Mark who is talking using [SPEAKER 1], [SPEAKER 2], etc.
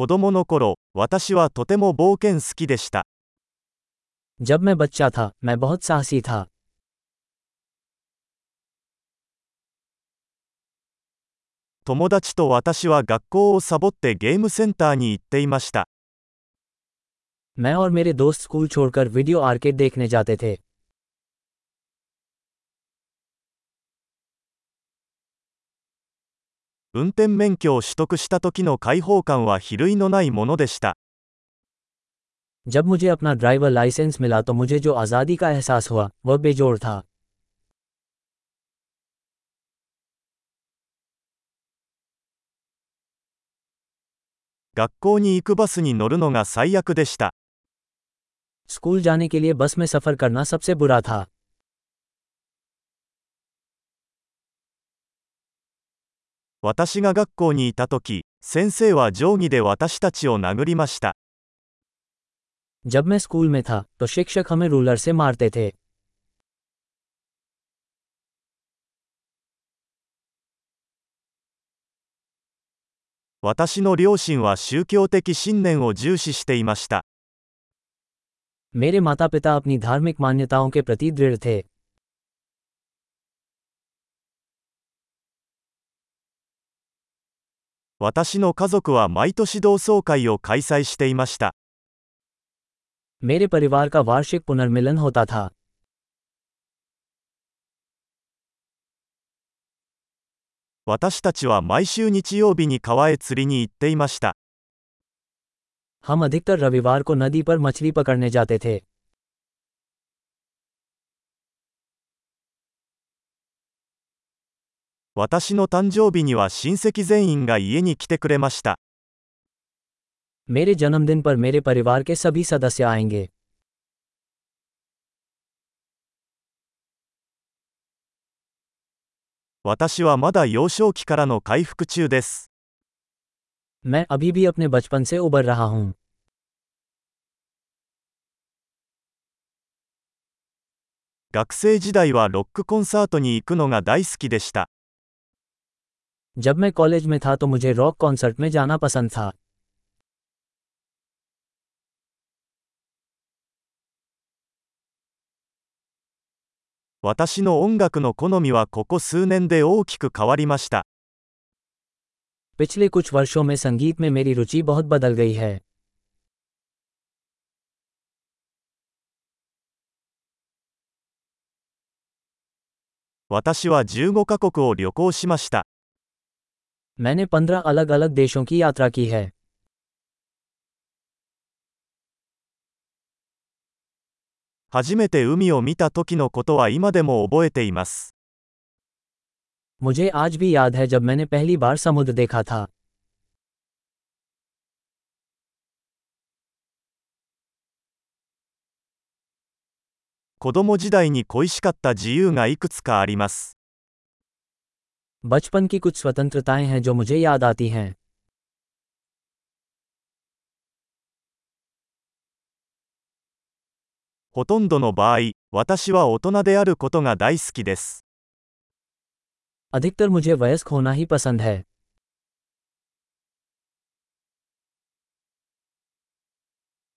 [SPEAKER 1] 子供の頃、私はとても冒険好きでした。
[SPEAKER 2] जब मैं बच्चा था मैं बहुत साहसी था
[SPEAKER 1] 友達と私は学校をサボってゲームセンターに行っていました。
[SPEAKER 2] मैं और मेरे दोस्त स्कूल छोड़कर वीडियो आर्केड देखने जाते थे
[SPEAKER 1] 運転免許を取得した時の解放感は比類のないものでした。
[SPEAKER 2] जब मुझे अपना ड्राइवर लाइसेंस मिला तो मुझे जो आज़ादी का एहसास हुआ वह बेजोड़ था
[SPEAKER 1] 学校に行くバスに乗るのが最悪でした。
[SPEAKER 2] स्कूल जाने के लिए बस में सफ़र करना सबसे बुरा था
[SPEAKER 1] 私が学校にいた時、先生は定規で私たちを殴りました。
[SPEAKER 2] जब मैं स्कूल में था तो शिक्षक हमें रूलर से मारते थे
[SPEAKER 1] 私の両親は宗教的信念を重視していました。
[SPEAKER 2] मेरे माता पिता अपनी धार्मिक मान्यताओं के प्रति दृढ़ थे
[SPEAKER 1] 私の家族は毎年同窓会を開催していました。
[SPEAKER 2] मेरे परिवार का वार्षिक पुनर्मिलन होता था
[SPEAKER 1] 私たちは毎週日曜日に川へ釣りに行っていました。
[SPEAKER 2] हम अधिकतर रविवार को नदी पर मछली पकड़ने जाते थे
[SPEAKER 1] 私の誕生日には親戚全員が家に来てくれました。
[SPEAKER 2] मेरे जन्मदिन पर मेरे परिवार के सभी सदस्य आएंगे
[SPEAKER 1] 私はまだ幼少期からの回復中です。
[SPEAKER 2] मैं अभी भी अपने बचपन से उबर रहा हूँ
[SPEAKER 1] 学生時代はロックコンサートに行くのが大好きでした。
[SPEAKER 2] जब मैं कॉलेज में था तो मुझे रॉक कॉन्सर्ट में जाना पसंद था
[SPEAKER 1] 私の音楽の好みはここ数年で大きく変わりました。
[SPEAKER 2] पिछले कुछ वर्षों में संगीत में मेरी रुचि बहुत बदल गई है
[SPEAKER 1] 私は15カ国を旅行しました。
[SPEAKER 2] मैंने पंद्रह अलग अलग देशों की यात्रा की है
[SPEAKER 1] 初めて海を見た時のことは今でも覚えています。
[SPEAKER 2] मुझे आज भी याद है जब मैंने पहली बार समुद्र देखा था
[SPEAKER 1] 子供時代に恋しかった自由がいくつかあります。
[SPEAKER 2] बचपन की कुछ स्वतंत्रताएं हैं जो मुझे याद आती हैं
[SPEAKER 1] ほとんどの場合、私は大人であることが大好きです。
[SPEAKER 2] अधिकतर मुझे वयस्क होना ही पसंद है